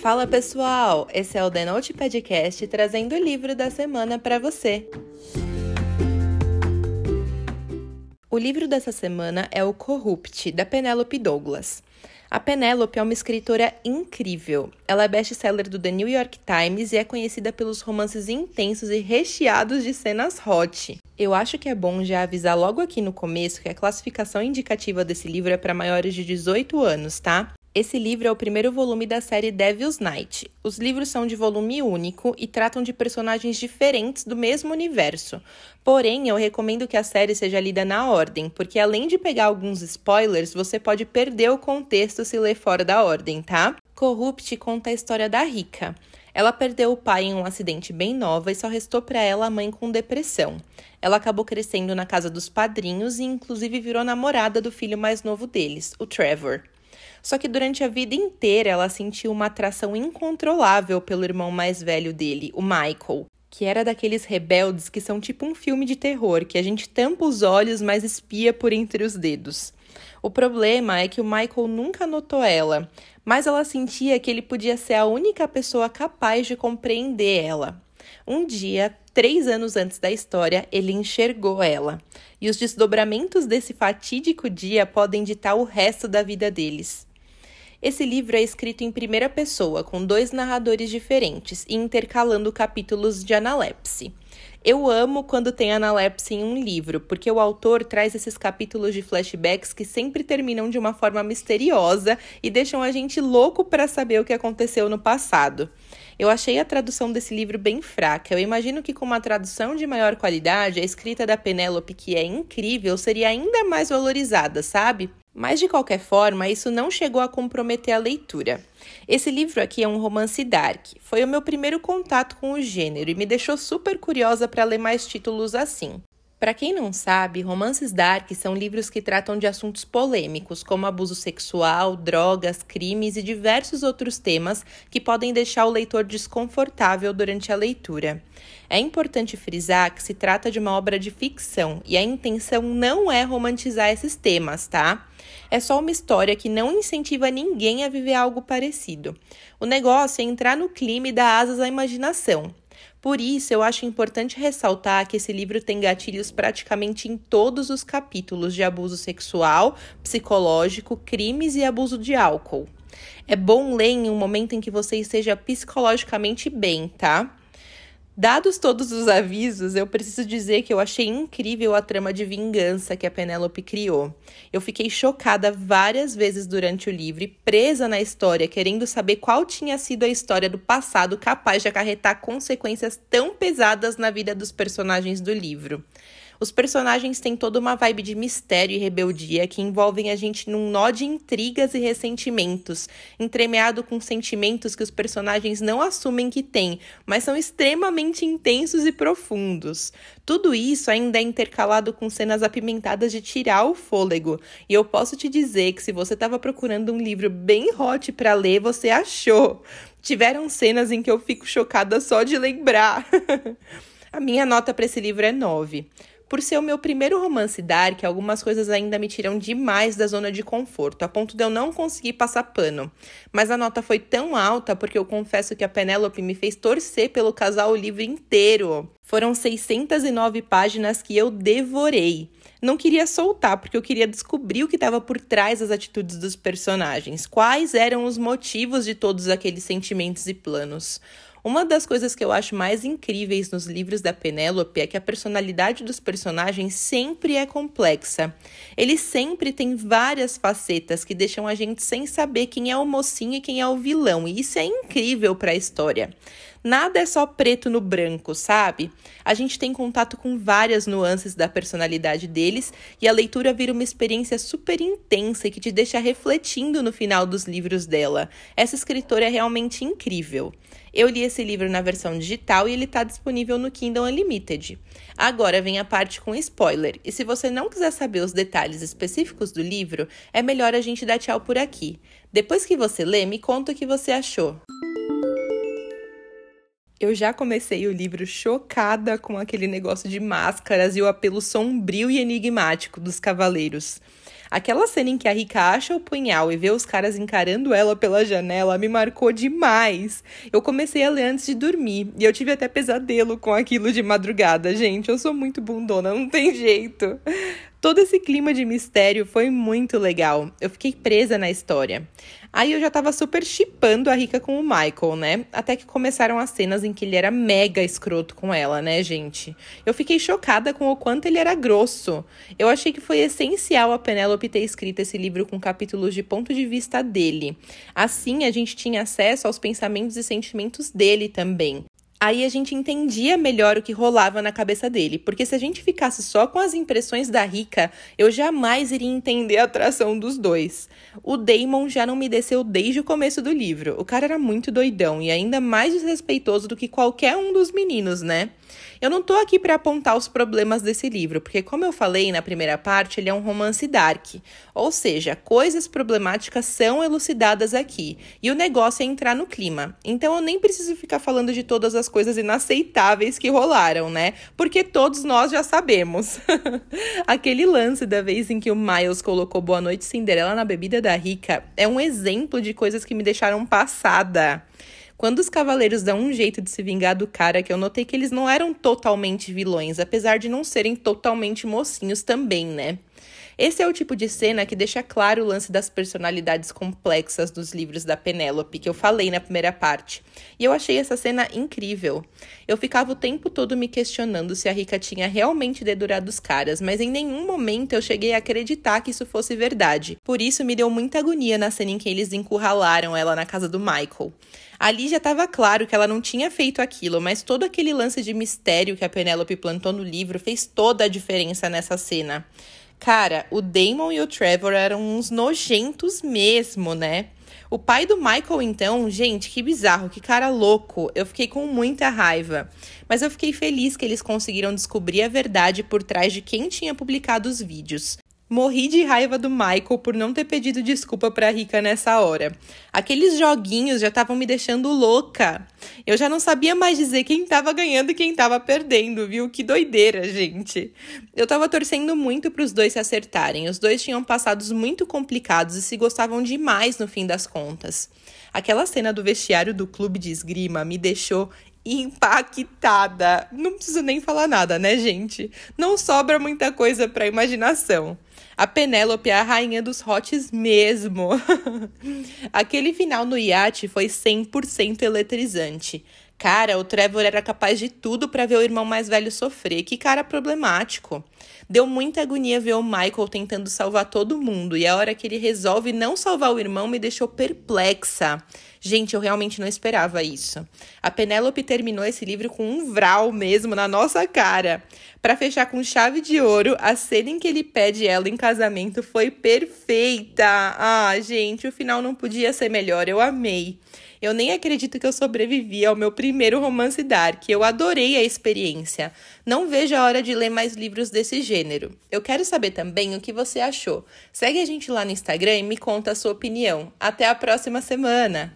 Fala pessoal, esse é o The Note Podcast trazendo o livro da semana para você. O livro dessa semana é o Corrupt, da Penelope Douglas. A Penelope é uma escritora incrível. Ela é best-seller do The New York Times e é conhecida pelos romances intensos e recheados de cenas hot. Eu acho que é bom já avisar logo aqui no começo que a classificação indicativa desse livro é para maiores de 18 anos, tá? Esse livro é o primeiro volume da série Devil's Night. Os livros são de volume único e tratam de personagens diferentes do mesmo universo. Porém, eu recomendo que a série seja lida na ordem, porque além de pegar alguns spoilers, você pode perder o contexto se ler fora da ordem, tá? Corrupt conta a história da Rica. Ela perdeu o pai em um acidente bem nova e só restou para ela a mãe com depressão. Ela acabou crescendo na casa dos padrinhos e inclusive virou namorada do filho mais novo deles, o Trevor. Só que durante a vida inteira ela sentiu uma atração incontrolável pelo irmão mais velho dele, o Michael, que era daqueles rebeldes que são tipo um filme de terror, que a gente tampa os olhos, mas espia por entre os dedos. O problema é que o Michael nunca notou ela, mas ela sentia que ele podia ser a única pessoa capaz de compreender ela. Um dia, três anos antes da história, ele enxergou ela. E os desdobramentos desse fatídico dia podem ditar o resto da vida deles. Esse livro é escrito em primeira pessoa, com dois narradores diferentes e intercalando capítulos de analepse. Eu amo quando tem analepse em um livro, porque o autor traz esses capítulos de flashbacks que sempre terminam de uma forma misteriosa e deixam a gente louco para saber o que aconteceu no passado. Eu achei a tradução desse livro bem fraca. Eu imagino que com uma tradução de maior qualidade, a escrita da Penélope, que é incrível, seria ainda mais valorizada, sabe? Mas de qualquer forma, isso não chegou a comprometer a leitura. Esse livro aqui é um romance dark. Foi o meu primeiro contato com o gênero e me deixou super curiosa para ler mais títulos assim. Para quem não sabe, romances dark são livros que tratam de assuntos polêmicos, como abuso sexual, drogas, crimes e diversos outros temas que podem deixar o leitor desconfortável durante a leitura. É importante frisar que se trata de uma obra de ficção e a intenção não é romantizar esses temas, tá? É só uma história que não incentiva ninguém a viver algo parecido. O negócio é entrar no clima e dar asas à imaginação. Por isso, eu acho importante ressaltar que esse livro tem gatilhos praticamente em todos os capítulos de abuso sexual, psicológico, crimes e abuso de álcool. É bom ler em um momento em que você esteja psicologicamente bem, tá? Dados todos os avisos, eu preciso dizer que eu achei incrível a trama de vingança que a Penélope criou. Eu fiquei chocada várias vezes durante o livro, presa na história, querendo saber qual tinha sido a história do passado capaz de acarretar consequências tão pesadas na vida dos personagens do livro. Os personagens têm toda uma vibe de mistério e rebeldia que envolvem a gente num nó de intrigas e ressentimentos, entremeado com sentimentos que os personagens não assumem que têm, mas são extremamente intensos e profundos. Tudo isso ainda é intercalado com cenas apimentadas de tirar o fôlego. E eu posso te dizer que se você estava procurando um livro bem hot para ler, você achou. Tiveram cenas em que eu fico chocada só de lembrar. A minha nota para esse livro é 9. Por ser o meu primeiro romance dark, algumas coisas ainda me tiram demais da zona de conforto, a ponto de eu não conseguir passar pano. Mas a nota foi tão alta porque eu confesso que a Penélope me fez torcer pelo casal o livro inteiro. Foram 609 páginas que eu devorei. Não queria soltar, porque eu queria descobrir o que estava por trás das atitudes dos personagens, quais eram os motivos de todos aqueles sentimentos e planos. Uma das coisas que eu acho mais incríveis nos livros da Penélope é que a personalidade dos personagens sempre é complexa. Eles sempre têm várias facetas que deixam a gente sem saber quem é o mocinho e quem é o vilão, e isso é incrível para a história. Nada é só preto no branco, sabe? A gente tem contato com várias nuances da personalidade deles e a leitura vira uma experiência super intensa que te deixa refletindo no final dos livros dela. Essa escritora é realmente incrível. Eu li esse livro na versão digital e ele está disponível no Kindle Unlimited. Agora vem a parte com spoiler, e se você não quiser saber os detalhes específicos do livro, é melhor a gente dar tchau por aqui. Depois que você lê, me conta o que você achou. Eu já comecei o livro chocada com aquele negócio de máscaras e o apelo sombrio e enigmático dos cavaleiros. Aquela cena em que a Rika acha o punhal e vê os caras encarando ela pela janela me marcou demais. Eu comecei a ler antes de dormir e eu tive até pesadelo com aquilo de madrugada, gente. Eu sou muito bundona, não tem jeito. Todo esse clima de mistério foi muito legal. Eu fiquei presa na história. Aí eu já tava super chipando a Rika com o Michael, né? Até que começaram as cenas em que ele era mega escroto com ela, né, gente? Eu fiquei chocada com o quanto ele era grosso. Eu achei que foi essencial a Penélope ter escrito esse livro com capítulos de ponto de vista dele. Assim, a gente tinha acesso aos pensamentos e sentimentos dele também aí a gente entendia melhor o que rolava na cabeça dele. Porque se a gente ficasse só com as impressões da Rica, eu jamais iria entender a atração dos dois. O Damon já não me desceu desde o começo do livro. O cara era muito doidão e ainda mais desrespeitoso do que qualquer um dos meninos, né? Eu não tô aqui para apontar os problemas desse livro, porque como eu falei na primeira parte, ele é um romance dark, ou seja, coisas problemáticas são elucidadas aqui, e o negócio é entrar no clima. Então eu nem preciso ficar falando de todas as coisas inaceitáveis que rolaram, né? Porque todos nós já sabemos. Aquele lance da vez em que o Miles colocou Boa Noite Cinderela na bebida da Rica é um exemplo de coisas que me deixaram passada. Quando os cavaleiros dão um jeito de se vingar do cara, que eu notei que eles não eram totalmente vilões, apesar de não serem totalmente mocinhos também, né? Esse é o tipo de cena que deixa claro o lance das personalidades complexas dos livros da Penélope, que eu falei na primeira parte. E eu achei essa cena incrível. Eu ficava o tempo todo me questionando se a Rica tinha realmente dedurado os caras, mas em nenhum momento eu cheguei a acreditar que isso fosse verdade. Por isso me deu muita agonia na cena em que eles encurralaram ela na casa do Michael. Ali já estava claro que ela não tinha feito aquilo, mas todo aquele lance de mistério que a Penélope plantou no livro fez toda a diferença nessa cena. Cara, o Damon e o Trevor eram uns nojentos mesmo, né? O pai do Michael, então, gente, que bizarro, que cara louco. Eu fiquei com muita raiva. Mas eu fiquei feliz que eles conseguiram descobrir a verdade por trás de quem tinha publicado os vídeos. Morri de raiva do Michael por não ter pedido desculpa pra Rica nessa hora. Aqueles joguinhos já estavam me deixando louca. Eu já não sabia mais dizer quem tava ganhando e quem tava perdendo, viu? Que doideira, gente. Eu tava torcendo muito pros dois se acertarem. Os dois tinham passados muito complicados e se gostavam demais no fim das contas. Aquela cena do vestiário do clube de esgrima me deixou impactada. Não preciso nem falar nada, né, gente? Não sobra muita coisa para imaginação. A Penélope é a rainha dos hots mesmo. Aquele final no iate foi 100% eletrizante. Cara, o Trevor era capaz de tudo para ver o irmão mais velho sofrer. Que cara problemático. Deu muita agonia ver o Michael tentando salvar todo mundo e a hora que ele resolve não salvar o irmão me deixou perplexa. Gente, eu realmente não esperava isso. A Penélope terminou esse livro com um vral mesmo na nossa cara. Para fechar com chave de ouro, a cena em que ele pede ela em casamento foi perfeita. Ah, gente, o final não podia ser melhor. Eu amei. Eu nem acredito que eu sobrevivi ao meu primeiro romance dark. Eu adorei a experiência. Não vejo a hora de ler mais livros desse gênero. Eu quero saber também o que você achou. Segue a gente lá no Instagram e me conta a sua opinião. Até a próxima semana!